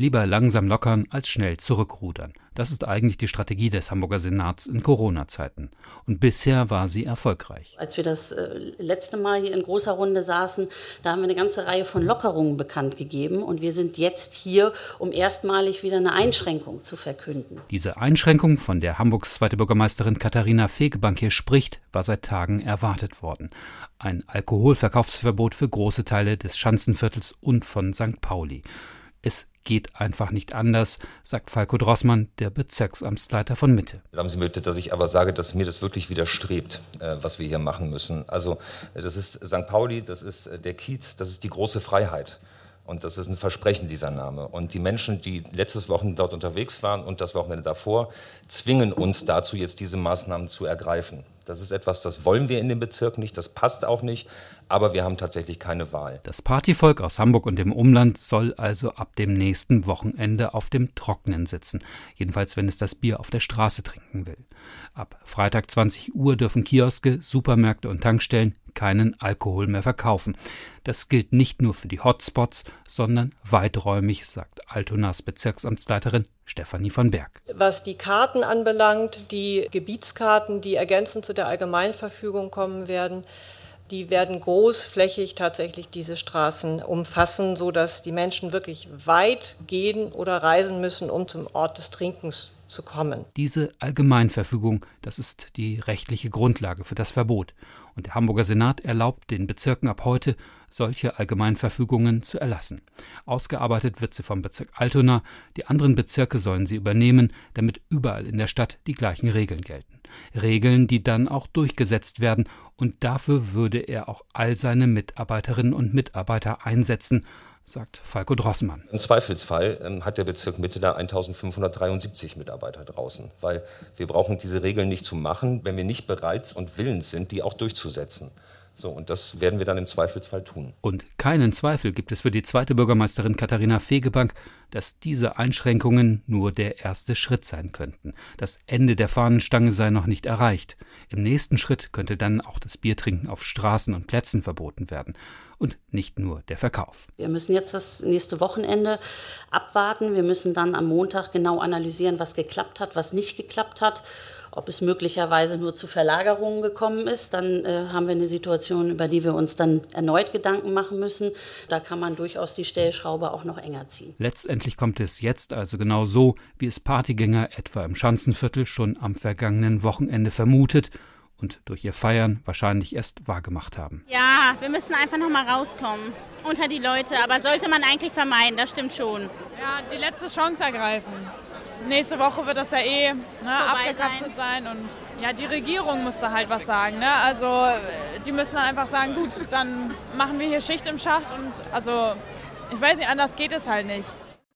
Lieber langsam lockern als schnell zurückrudern. Das ist eigentlich die Strategie des Hamburger Senats in Corona-Zeiten. Und bisher war sie erfolgreich. Als wir das äh, letzte Mal hier in großer Runde saßen, da haben wir eine ganze Reihe von Lockerungen bekannt gegeben. Und wir sind jetzt hier, um erstmalig wieder eine Einschränkung zu verkünden. Diese Einschränkung, von der Hamburgs zweite Bürgermeisterin Katharina Fegebank hier spricht, war seit Tagen erwartet worden. Ein Alkoholverkaufsverbot für große Teile des Schanzenviertels und von St. Pauli. Es geht einfach nicht anders, sagt Falco Drossmann, der Bezirksamtsleiter von Mitte. Haben Sie bitte, dass ich aber sage, dass mir das wirklich widerstrebt, äh, was wir hier machen müssen. Also das ist St. Pauli, das ist äh, der Kiez, das ist die große Freiheit. Und das ist ein Versprechen, dieser Name. Und die Menschen, die letztes Wochenende dort unterwegs waren und das Wochenende davor, zwingen uns dazu, jetzt diese Maßnahmen zu ergreifen. Das ist etwas, das wollen wir in dem Bezirk nicht, das passt auch nicht, aber wir haben tatsächlich keine Wahl. Das Partyvolk aus Hamburg und dem Umland soll also ab dem nächsten Wochenende auf dem Trocknen sitzen, jedenfalls wenn es das Bier auf der Straße trinken will. Ab Freitag 20 Uhr dürfen Kioske, Supermärkte und Tankstellen keinen Alkohol mehr verkaufen. Das gilt nicht nur für die Hotspots, sondern weiträumig, sagt Altonas Bezirksamtsleiterin Stefanie von Berg. Was die Karten anbelangt, die Gebietskarten, die ergänzend zu der Allgemeinverfügung kommen werden, die werden großflächig tatsächlich diese Straßen umfassen, sodass die Menschen wirklich weit gehen oder reisen müssen, um zum Ort des Trinkens zu kommen. Diese Allgemeinverfügung, das ist die rechtliche Grundlage für das Verbot. Und der Hamburger Senat erlaubt den Bezirken ab heute, solche Allgemeinverfügungen zu erlassen. Ausgearbeitet wird sie vom Bezirk Altona, die anderen Bezirke sollen sie übernehmen, damit überall in der Stadt die gleichen Regeln gelten. Regeln, die dann auch durchgesetzt werden, und dafür würde er auch all seine Mitarbeiterinnen und Mitarbeiter einsetzen sagt Falco Drossmann. Im Zweifelsfall ähm, hat der Bezirk Mitte da 1573 Mitarbeiter draußen, weil wir brauchen diese Regeln nicht zu machen, wenn wir nicht bereit und willens sind, die auch durchzusetzen. So, und das werden wir dann im Zweifelsfall tun. Und keinen Zweifel gibt es für die zweite Bürgermeisterin Katharina Fegebank, dass diese Einschränkungen nur der erste Schritt sein könnten. Das Ende der Fahnenstange sei noch nicht erreicht. Im nächsten Schritt könnte dann auch das Biertrinken auf Straßen und Plätzen verboten werden. Und nicht nur der Verkauf. Wir müssen jetzt das nächste Wochenende abwarten. Wir müssen dann am Montag genau analysieren, was geklappt hat, was nicht geklappt hat ob es möglicherweise nur zu Verlagerungen gekommen ist, dann äh, haben wir eine Situation, über die wir uns dann erneut Gedanken machen müssen. Da kann man durchaus die Stellschraube auch noch enger ziehen. Letztendlich kommt es jetzt also genau so, wie es Partygänger etwa im Schanzenviertel schon am vergangenen Wochenende vermutet und durch ihr Feiern wahrscheinlich erst wahrgemacht haben. Ja, wir müssen einfach noch mal rauskommen unter die Leute, aber sollte man eigentlich vermeiden, das stimmt schon. Ja, die letzte Chance ergreifen nächste Woche wird das ja eh ne, abgekapselt sein. sein. und ja, die Regierung muss da halt was sagen. Ne? Also die müssen dann einfach sagen, gut, dann machen wir hier Schicht im Schacht und also ich weiß nicht, anders geht es halt nicht.